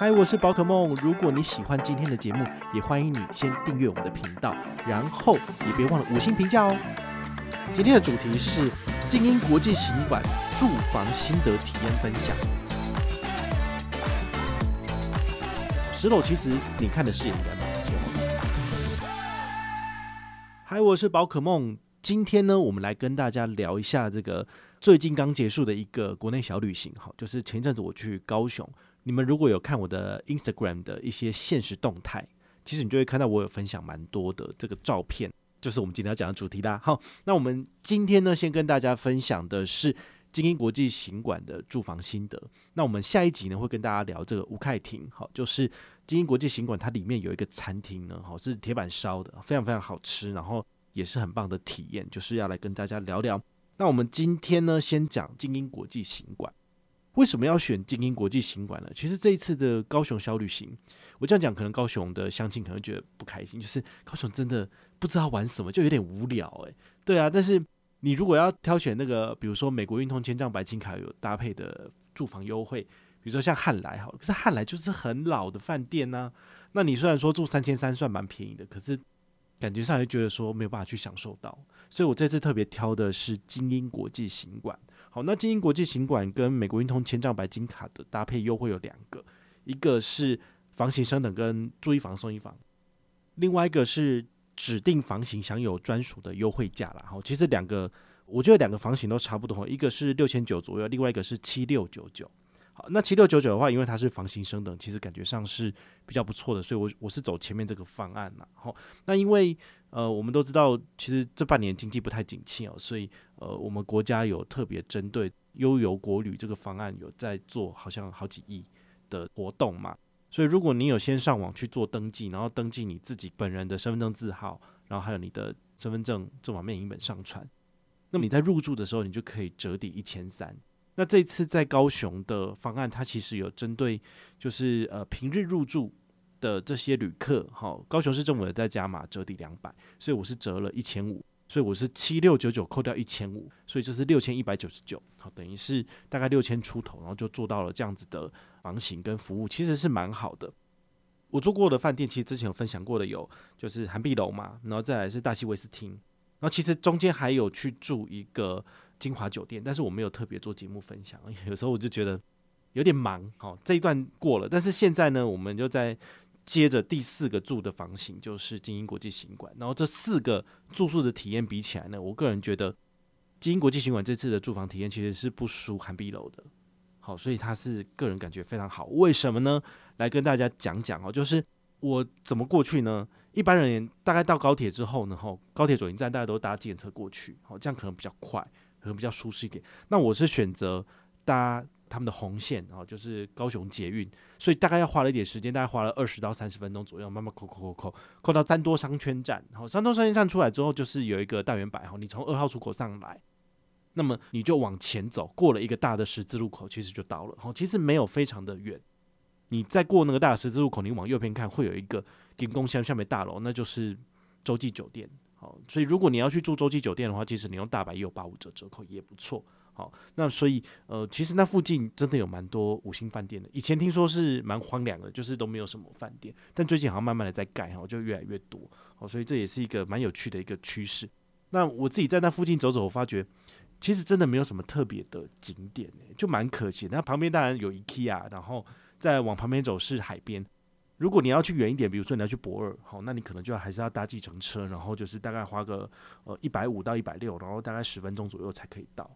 嗨，我是宝可梦。如果你喜欢今天的节目，也欢迎你先订阅我们的频道，然后也别忘了五星评价哦。今天的主题是晶英国际行馆住房心得体验分享。十楼其实你看的视野应该蛮不错。嗨，我是宝可梦。今天呢，我们来跟大家聊一下这个最近刚结束的一个国内小旅行，哈，就是前阵子我去高雄。你们如果有看我的 Instagram 的一些现实动态，其实你就会看到我有分享蛮多的这个照片，就是我们今天要讲的主题啦。好，那我们今天呢，先跟大家分享的是精英国际行馆的住房心得。那我们下一集呢，会跟大家聊这个吴凯庭，好，就是精英国际行馆它里面有一个餐厅呢，好，是铁板烧的，非常非常好吃，然后也是很棒的体验，就是要来跟大家聊聊。那我们今天呢，先讲精英国际行馆。为什么要选精英国际行馆呢？其实这一次的高雄小旅行，我这样讲，可能高雄的乡亲可能觉得不开心，就是高雄真的不知道玩什么，就有点无聊诶。对啊，但是你如果要挑选那个，比如说美国运通千帐白金卡有搭配的住房优惠，比如说像汉来好，可是汉来就是很老的饭店呐、那你虽然说住三千三算蛮便宜的，可是感觉上就觉得说没有办法去享受到。所以我这次特别挑的是精英国际行馆。好，那精英国际行馆跟美国运通千帐白金卡的搭配优惠有两个，一个是房型升等跟住一房送一房，另外一个是指定房型享有专属的优惠价啦。好，其实两个我觉得两个房型都差不多，一个是六千九左右，另外一个是七六九九。好，那七六九九的话，因为它是房型升等，其实感觉上是比较不错的，所以我我是走前面这个方案啦。好，那因为呃，我们都知道，其实这半年经济不太景气哦，所以呃，我们国家有特别针对悠游国旅这个方案有在做，好像好几亿的活动嘛。所以如果你有先上网去做登记，然后登记你自己本人的身份证字号，然后还有你的身份证正反面影本上传，那么你在入住的时候，你就可以折抵一千三。那这次在高雄的方案，它其实有针对就是呃平日入住。的这些旅客，好，高雄市政府也在加码折抵两百，所以我是折了一千五，所以我是七六九九扣掉一千五，所以就是六千一百九十九，好，等于是大概六千出头，然后就做到了这样子的房型跟服务，其实是蛮好的。我住过的饭店，其实之前有分享过的有，就是涵碧楼嘛，然后再来是大溪威斯汀，然后其实中间还有去住一个金华酒店，但是我没有特别做节目分享，有时候我就觉得有点忙，好，这一段过了，但是现在呢，我们就在。接着第四个住的房型就是精英国际行馆，然后这四个住宿的体验比起来呢，我个人觉得精英国际行馆这次的住房体验其实是不输涵碧楼的，好，所以它是个人感觉非常好。为什么呢？来跟大家讲讲哦，就是我怎么过去呢？一般人大概到高铁之后呢，吼，高铁左营站大家都搭计程车过去，好，这样可能比较快，可能比较舒适一点。那我是选择搭。他们的红线，然后就是高雄捷运，所以大概要花了一点时间，大概花了二十到三十分钟左右，慢慢扣扣扣扣扣到三多商圈站，然后三多商圈站出来之后，就是有一个大圆柏，哈，你从二号出口上来，那么你就往前走，过了一个大的十字路口，其实就到了，好，其实没有非常的远，你再过那个大的十字路口，你往右边看，会有一个金宫乡下面大楼，那就是洲际酒店，好，所以如果你要去住洲际酒店的话，其实你用大白也有八五折折扣，也不错。好，那所以呃，其实那附近真的有蛮多五星饭店的。以前听说是蛮荒凉的，就是都没有什么饭店，但最近好像慢慢的在盖哈，就越来越多。好，所以这也是一个蛮有趣的一个趋势。那我自己在那附近走走，我发觉其实真的没有什么特别的景点，就蛮可惜。那旁边当然有 IKEA，然后再往旁边走是海边。如果你要去远一点，比如说你要去博尔，好，那你可能就要还是要搭计程车，然后就是大概花个呃一百五到一百六，然后大概十分钟左右才可以到。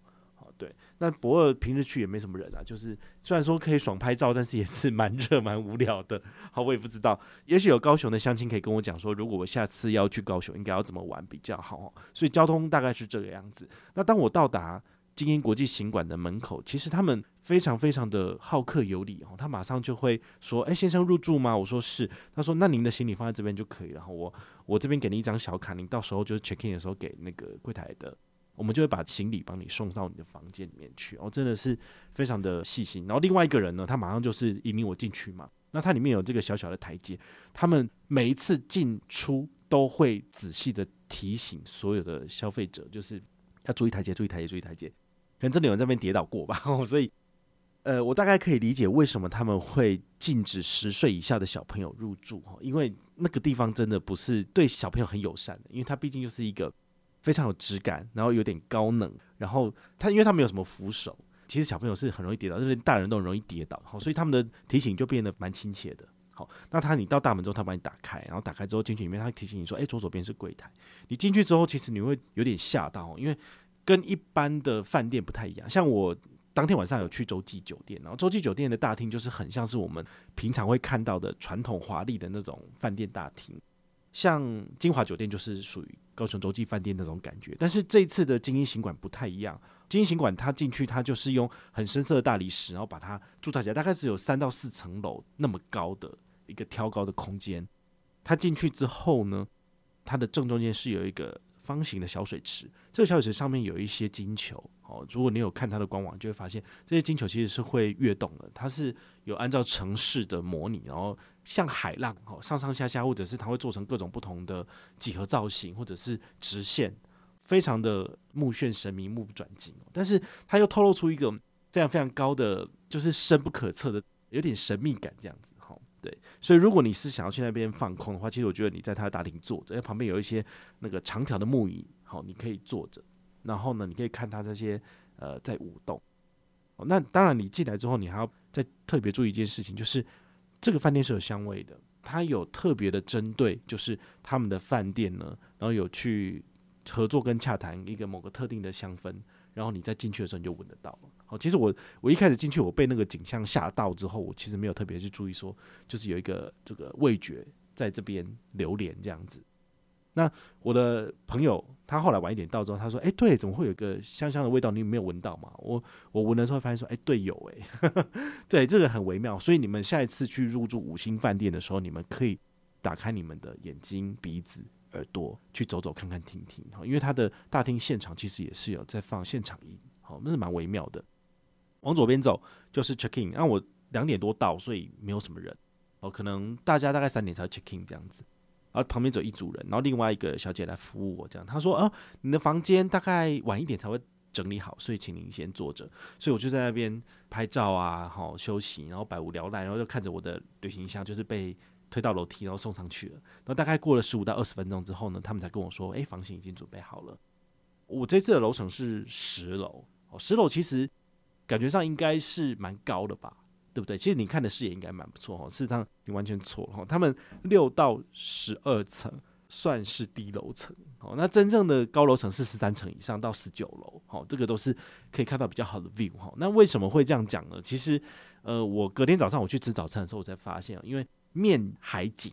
对，那博尔平日去也没什么人啊，就是虽然说可以爽拍照，但是也是蛮热 蛮无聊的。好，我也不知道，也许有高雄的乡亲可以跟我讲说，如果我下次要去高雄，应该要怎么玩比较好。所以交通大概是这个样子。那当我到达精英国际行馆的门口，其实他们非常非常的好客有礼哦，他马上就会说：“哎，先生入住吗？”我说是。他说：“那您的行李放在这边就可以了。”然后我我这边给你一张小卡，您到时候就是 check in 的时候给那个柜台的，我们就会把行李帮你送到你的房间里面去。哦，真的是非常的细心。然后另外一个人呢，他马上就是引领我进去嘛。那它里面有这个小小的台阶，他们每一次进出都会仔细的提醒所有的消费者，就是要注意台阶，注意台阶，注意台阶。可能这里有人在边跌倒过吧，所以，呃，我大概可以理解为什么他们会禁止十岁以下的小朋友入住，因为那个地方真的不是对小朋友很友善的，因为它毕竟就是一个非常有质感，然后有点高冷，然后它因为它没有什么扶手。其实小朋友是很容易跌倒，就是大人都很容易跌倒，好，所以他们的提醒就变得蛮亲切的。好，那他你到大门之后，他把你打开，然后打开之后进去里面，他提醒你说：“哎，左手边是柜台。”你进去之后，其实你会有点吓到，因为跟一般的饭店不太一样。像我当天晚上有去洲际酒店，然后洲际酒店的大厅就是很像是我们平常会看到的传统华丽的那种饭店大厅，像金华酒店就是属于高雄洲际饭店那种感觉。但是这一次的精英行馆不太一样。精英行馆，它进去，它就是用很深色的大理石，然后把它铸造起来，大概是有三到四层楼那么高的一个挑高的空间。它进去之后呢，它的正中间是有一个方形的小水池，这个小水池上面有一些金球哦。如果你有看它的官网，就会发现这些金球其实是会跃动的，它是有按照城市的模拟，然后像海浪哦，上上下下，或者是它会做成各种不同的几何造型，或者是直线。非常的目眩神迷、目不转睛，但是它又透露出一个非常非常高的，就是深不可测的，有点神秘感这样子。对，所以如果你是想要去那边放空的话，其实我觉得你在他的大厅坐着，因为旁边有一些那个长条的木椅，好，你可以坐着，然后呢，你可以看他这些呃在舞动。那当然，你进来之后，你还要再特别注意一件事情，就是这个饭店是有香味的，它有特别的针对，就是他们的饭店呢，然后有去。合作跟洽谈一个某个特定的香氛，然后你再进去的时候你就闻得到了。好，其实我我一开始进去，我被那个景象吓到之后，我其实没有特别去注意说，就是有一个这个味觉在这边流连这样子。那我的朋友他后来晚一点到之后，他说：“哎，对，怎么会有一个香香的味道？你没有闻到吗？”我我闻的时候发现说：“哎，对，有哎，对，这个很微妙。所以你们下一次去入住五星饭店的时候，你们可以打开你们的眼睛、鼻子。”耳朵去走走看看听听，因为他的大厅现场其实也是有在放现场音，好，那是蛮微妙的。往左边走就是 check in，那我两点多到，所以没有什么人，哦，可能大家大概三点才会 check in 这样子。然后旁边走一组人，然后另外一个小姐来服务我，这样她说啊，你的房间大概晚一点才会整理好，所以请您先坐着。所以我就在那边拍照啊，好休息，然后百无聊赖，然后就看着我的旅行箱就是被。推到楼梯，然后送上去了。然后大概过了十五到二十分钟之后呢，他们才跟我说：“哎，房型已经准备好了。”我这次的楼层是十楼，哦，十楼其实感觉上应该是蛮高的吧，对不对？其实你看的视野应该蛮不错哦。事实上你完全错了哈，他们六到十二层算是低楼层，哦，那真正的高楼层是十三层以上到十九楼，好，这个都是可以看到比较好的 view 哈。那为什么会这样讲呢？其实，呃，我隔天早上我去吃早餐的时候，我才发现，因为面海景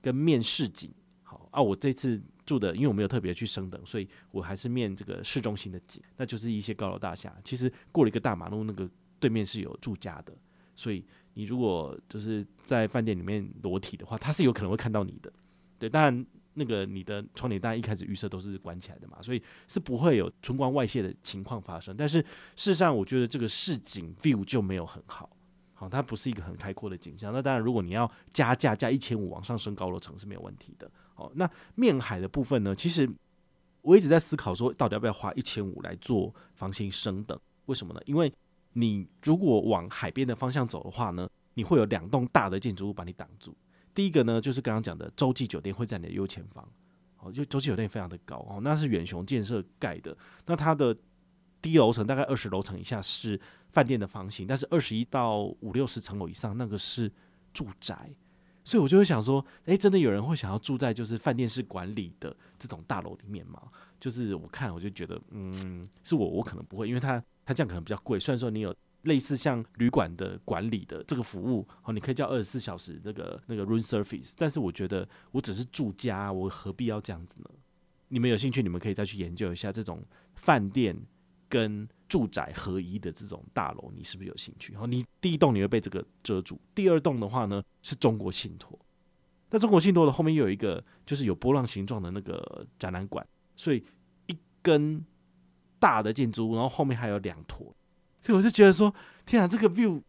跟面市景，好啊！我这次住的，因为我没有特别去升等，所以我还是面这个市中心的景，那就是一些高楼大厦。其实过了一个大马路，那个对面是有住家的，所以你如果就是在饭店里面裸体的话，他是有可能会看到你的。对，当然那个你的窗帘，大家一开始预设都是关起来的嘛，所以是不会有春光外泄的情况发生。但是事实上，我觉得这个市景 view 就没有很好。好，它不是一个很开阔的景象。那当然，如果你要加价加一千五往上升高楼层是没有问题的。好，那面海的部分呢？其实我一直在思考说，到底要不要花一千五来做房型升等？为什么呢？因为你如果往海边的方向走的话呢，你会有两栋大的建筑物把你挡住。第一个呢，就是刚刚讲的洲际酒店会在你的右前方。好，就洲际酒店非常的高哦，那是远雄建设盖的。那它的低楼层大概二十楼层以下是饭店的房型，但是二十一到五六十层楼以上那个是住宅，所以我就会想说，诶，真的有人会想要住在就是饭店式管理的这种大楼里面吗？就是我看我就觉得，嗯，是我我可能不会，因为它它这样可能比较贵。虽然说你有类似像旅馆的管理的这个服务，哦，你可以叫二十四小时那个那个 room service，但是我觉得我只是住家，我何必要这样子呢？你们有兴趣，你们可以再去研究一下这种饭店。跟住宅合一的这种大楼，你是不是有兴趣？然后你第一栋你会被这个遮住，第二栋的话呢是中国信托。那中国信托的后面又有一个就是有波浪形状的那个展览馆，所以一根大的建筑物，然后后面还有两坨，所以我就觉得说，天啊，这个 view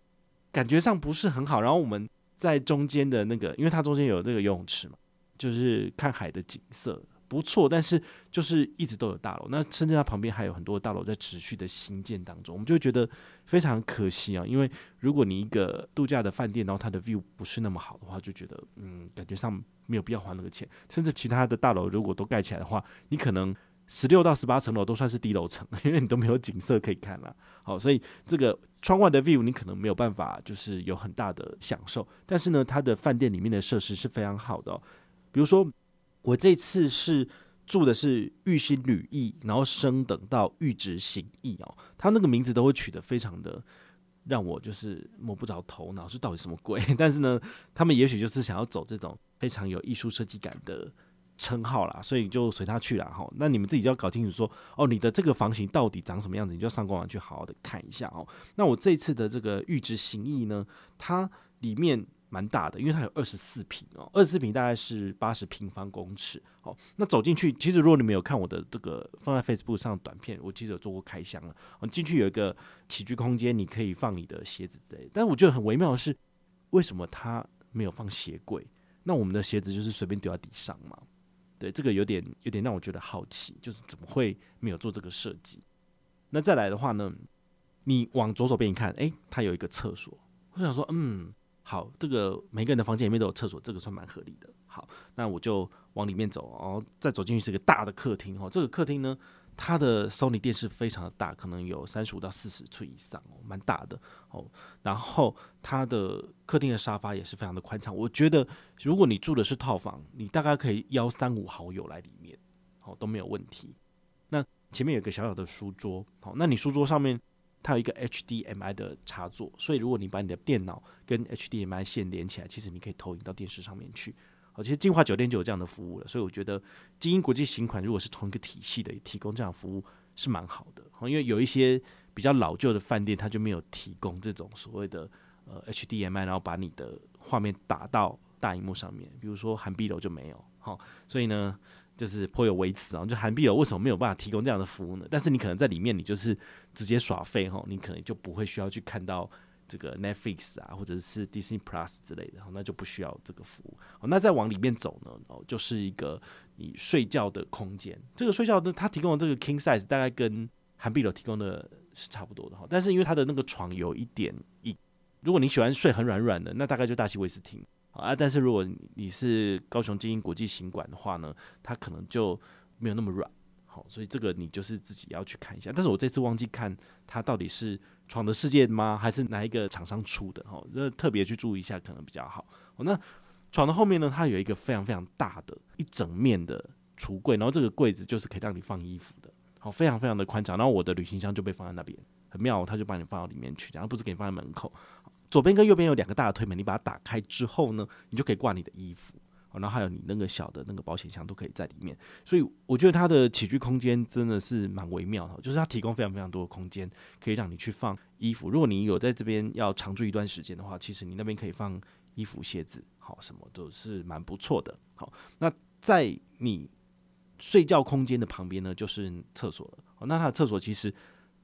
感觉上不是很好。然后我们在中间的那个，因为它中间有这个游泳池嘛，就是看海的景色。不错，但是就是一直都有大楼，那甚至它旁边还有很多大楼在持续的兴建当中，我们就觉得非常可惜啊。因为如果你一个度假的饭店，然后它的 view 不是那么好的话，就觉得嗯，感觉上没有必要花那个钱。甚至其他的大楼如果都盖起来的话，你可能十六到十八层楼都算是低楼层，因为你都没有景色可以看了。好，所以这个窗外的 view 你可能没有办法就是有很大的享受，但是呢，它的饭店里面的设施是非常好的哦，比如说。我这次是住的是玉兴旅艺，然后升等到玉质行艺哦，他那个名字都会取得非常的让我就是摸不着头脑，是到底什么鬼？但是呢，他们也许就是想要走这种非常有艺术设计感的称号啦，所以你就随他去了哈。那你们自己就要搞清楚说，哦，你的这个房型到底长什么样子，你就上官网去好好的看一下哦。那我这次的这个玉质行艺呢，它里面。蛮大的，因为它有二十四平哦，二十四平大概是八十平方公尺。好，那走进去，其实如果你没有看我的这个放在 Facebook 上的短片，我记得有做过开箱了。哦，进去有一个起居空间，你可以放你的鞋子之类的。但我觉得很微妙的是，为什么它没有放鞋柜？那我们的鞋子就是随便丢在地上嘛？对，这个有点有点让我觉得好奇，就是怎么会没有做这个设计？那再来的话呢，你往左手边一看，诶，它有一个厕所。我想说，嗯。好，这个每个人的房间里面都有厕所，这个算蛮合理的。好，那我就往里面走，然后再走进去是个大的客厅哦。这个客厅呢，它的 Sony 电视非常的大，可能有三十五到四十寸以上哦，蛮大的哦。然后它的客厅的沙发也是非常的宽敞。我觉得如果你住的是套房，你大概可以邀三五好友来里面，哦，都没有问题。那前面有个小小的书桌，好，那你书桌上面。它有一个 HDMI 的插座，所以如果你把你的电脑跟 HDMI 线连起来，其实你可以投影到电视上面去。好，其实金华酒店就有这样的服务了，所以我觉得晶英国际行款如果是同一个体系的提供这样服务是蛮好的。因为有一些比较老旧的饭店，它就没有提供这种所谓的呃 HDMI，然后把你的画面打到大荧幕上面，比如说韩碧楼就没有。好，所以呢。就是颇有微词啊，就韩碧楼为什么没有办法提供这样的服务呢？但是你可能在里面，你就是直接耍废哈，你可能就不会需要去看到这个 Netflix 啊，或者是 Disney Plus 之类的，那就不需要这个服务。那再往里面走呢，哦，就是一个你睡觉的空间。这个睡觉的它提供的这个 King Size 大概跟韩碧楼提供的是差不多的哈，但是因为它的那个床有一点硬，如果你喜欢睡很软软的，那大概就大西威斯汀。啊，但是如果你是高雄精英国际行馆的话呢，它可能就没有那么软，好，所以这个你就是自己要去看一下。但是我这次忘记看它到底是闯的世界吗，还是哪一个厂商出的？哦，那特别去注意一下可能比较好。那床的后面呢，它有一个非常非常大的一整面的橱柜，然后这个柜子就是可以让你放衣服的，好，非常非常的宽敞。然后我的旅行箱就被放在那边，很妙，他就把你放到里面去，然后不是给你放在门口。左边跟右边有两个大的推门，你把它打开之后呢，你就可以挂你的衣服，然后还有你那个小的那个保险箱都可以在里面。所以我觉得它的起居空间真的是蛮微妙的，就是它提供非常非常多的空间可以让你去放衣服。如果你有在这边要长住一段时间的话，其实你那边可以放衣服、鞋子，好，什么都是蛮不错的。好，那在你睡觉空间的旁边呢，就是厕所了。那它的厕所其实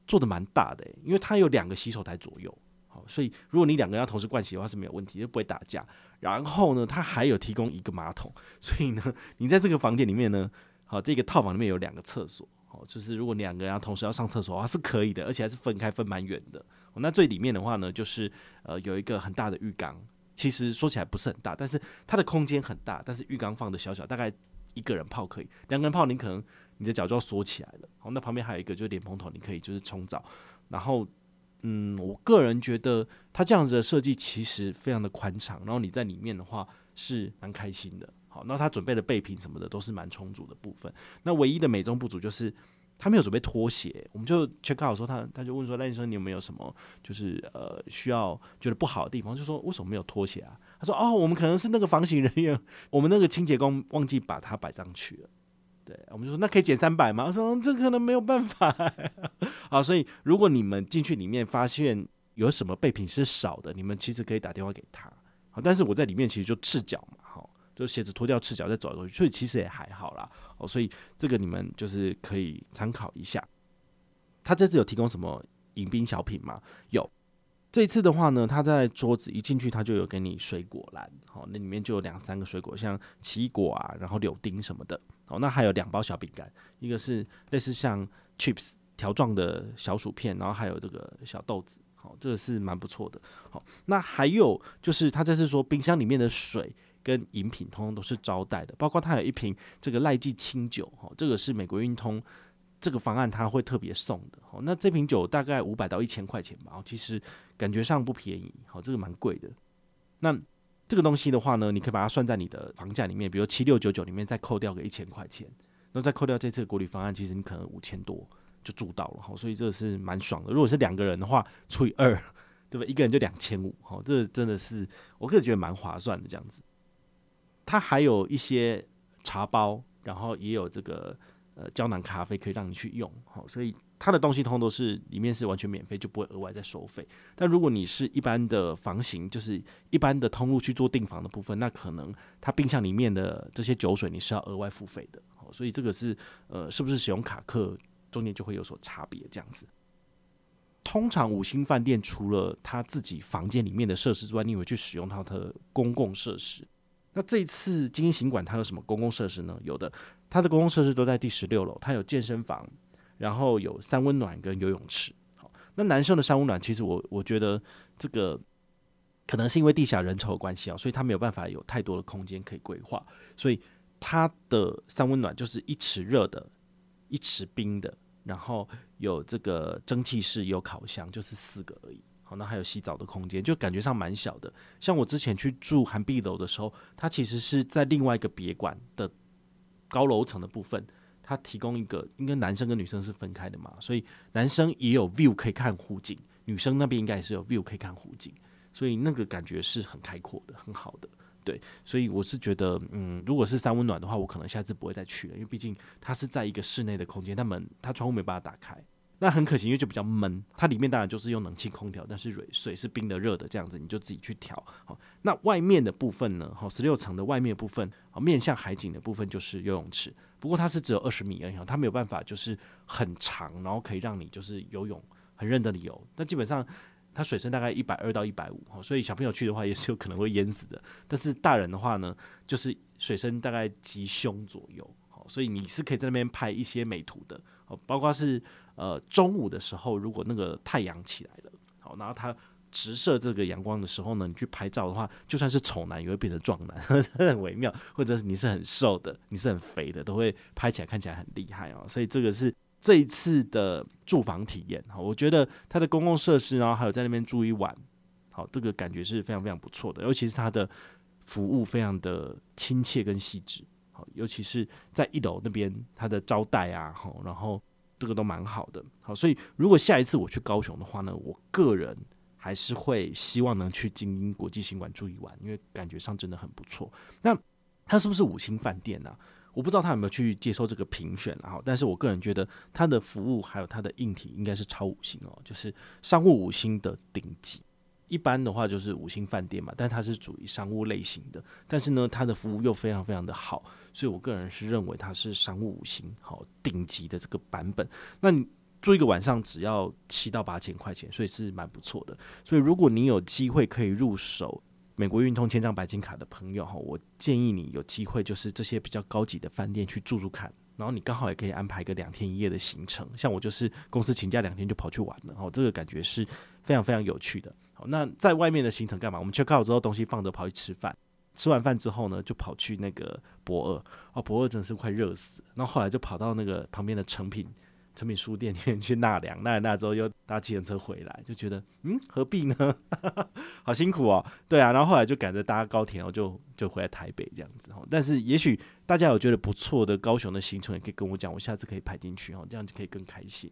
做的蛮大的，因为它有两个洗手台左右。好，所以如果你两个人要同时灌洗的话是没有问题，就不会打架。然后呢，它还有提供一个马桶，所以呢，你在这个房间里面呢，好，这个套房里面有两个厕所，好，就是如果两个人要同时要上厕所的话是可以的，而且还是分开分蛮远的。那最里面的话呢，就是呃有一个很大的浴缸，其实说起来不是很大，但是它的空间很大，但是浴缸放的小小，大概一个人泡可以，两个人泡你可能你的脚就要缩起来了。好，那旁边还有一个就是莲蓬头，你可以就是冲澡，然后。嗯，我个人觉得它这样子的设计其实非常的宽敞，然后你在里面的话是蛮开心的。好，那他准备的备品什么的都是蛮充足的部分。那唯一的美中不足就是他没有准备拖鞋。我们就 check 好说他，他就问说赖先生你有没有什么就是呃需要觉得不好的地方？就说为什么没有拖鞋啊？他说哦，我们可能是那个房型人员，我们那个清洁工忘记把它摆上去了。对，我们就说那可以减三百吗？我说这可能没有办法。好，所以如果你们进去里面发现有什么备品是少的，你们其实可以打电话给他。好，但是我在里面其实就赤脚嘛，好，就鞋子脱掉赤脚再走来走去，所以其实也还好啦。哦，所以这个你们就是可以参考一下。他这次有提供什么迎宾小品吗？有。这次的话呢，他在桌子一进去，他就有给你水果篮，好，那里面就有两三个水果，像奇异果啊，然后柳丁什么的，哦，那还有两包小饼干，一个是类似像 chips 条状的小薯片，然后还有这个小豆子，好，这个是蛮不错的，好，那还有就是他这次说冰箱里面的水跟饮品通通都是招待的，包括他有一瓶这个赖记清酒，哈，这个是美国运通。这个方案他会特别送的，好，那这瓶酒大概五百到一千块钱吧，哦其实感觉上不便宜，好，这个蛮贵的。那这个东西的话呢，你可以把它算在你的房价里面，比如七六九九里面再扣掉个一千块钱，那再扣掉这次的国旅方案，其实你可能五千多就住到了，好，所以这个是蛮爽的。如果是两个人的话，除以二，对吧？一个人就两千五，好，这真的是我个人觉得蛮划算的这样子。它还有一些茶包，然后也有这个。呃，胶囊咖啡可以让你去用，好，所以它的东西通都是里面是完全免费，就不会额外再收费。但如果你是一般的房型，就是一般的通路去做订房的部分，那可能它冰箱里面的这些酒水你是要额外付费的，所以这个是呃，是不是使用卡客中间就会有所差别这样子。通常五星饭店除了他自己房间里面的设施之外，你会去使用它的公共设施。那这一次晶英行馆它有什么公共设施呢？有的，它的公共设施都在第十六楼，它有健身房，然后有三温暖跟游泳池。好，那男生的三温暖，其实我我觉得这个可能是因为地下人潮的关系啊，所以他没有办法有太多的空间可以规划，所以他的三温暖就是一池热的，一池冰的，然后有这个蒸汽室，有烤箱，就是四个而已。好那还有洗澡的空间，就感觉上蛮小的。像我之前去住涵碧楼的时候，它其实是在另外一个别馆的高楼层的部分，它提供一个，应该男生跟女生是分开的嘛，所以男生也有 view 可以看湖景，女生那边应该也是有 view 可以看湖景，所以那个感觉是很开阔的，很好的。对，所以我是觉得，嗯，如果是三温暖的话，我可能下次不会再去了，因为毕竟它是在一个室内的空间，它门它窗户没办法打开。那很可惜，因为就比较闷，它里面当然就是用冷气空调，但是水水是冰的、热的，这样子你就自己去调。好，那外面的部分呢？好，十六层的外面部分，好，面向海景的部分就是游泳池，不过它是只有二十米而已，它没有办法就是很长，然后可以让你就是游泳很认真的游。那基本上它水深大概一百二到一百五，所以小朋友去的话也是有可能会淹死的。但是大人的话呢，就是水深大概及胸左右，好，所以你是可以在那边拍一些美图的，好，包括是。呃，中午的时候，如果那个太阳起来了，好，然后它直射这个阳光的时候呢，你去拍照的话，就算是丑男也会变成壮男，很微妙。或者是你是很瘦的，你是很肥的，都会拍起来看起来很厉害哦。所以这个是这一次的住房体验，好，我觉得它的公共设施，然后还有在那边住一晚，好，这个感觉是非常非常不错的，尤其是它的服务非常的亲切跟细致，好，尤其是在一楼那边它的招待啊，好，然后。这个都蛮好的，好，所以如果下一次我去高雄的话呢，我个人还是会希望能去精英国际行馆住一晚，因为感觉上真的很不错。那它是不是五星饭店呢？我不知道他有没有去接受这个评选，然后，但是我个人觉得他的服务还有他的硬体应该是超五星哦，就是商务五星的顶级。一般的话就是五星饭店嘛，但它是属于商务类型的，但是呢，它的服务又非常非常的好，所以我个人是认为它是商务五星好顶级的这个版本。那你住一个晚上只要七到八千块钱，所以是蛮不错的。所以如果你有机会可以入手美国运通千张白金卡的朋友哈，我建议你有机会就是这些比较高级的饭店去住住看，然后你刚好也可以安排一个两天一夜的行程。像我就是公司请假两天就跑去玩了，哦，这个感觉是非常非常有趣的。那在外面的行程干嘛？我们 check out 之后，东西放着跑去吃饭。吃完饭之后呢，就跑去那个博二。哦，博二真的是快热死。然后后来就跑到那个旁边的成品成品书店里面去纳凉。纳凉之后又搭计程车回来，就觉得嗯，何必呢？好辛苦哦。对啊，然后后来就赶着搭高铁，然后就就回来台北这样子。但是也许大家有觉得不错的高雄的行程，也可以跟我讲，我下次可以排进去哦，这样就可以更开心。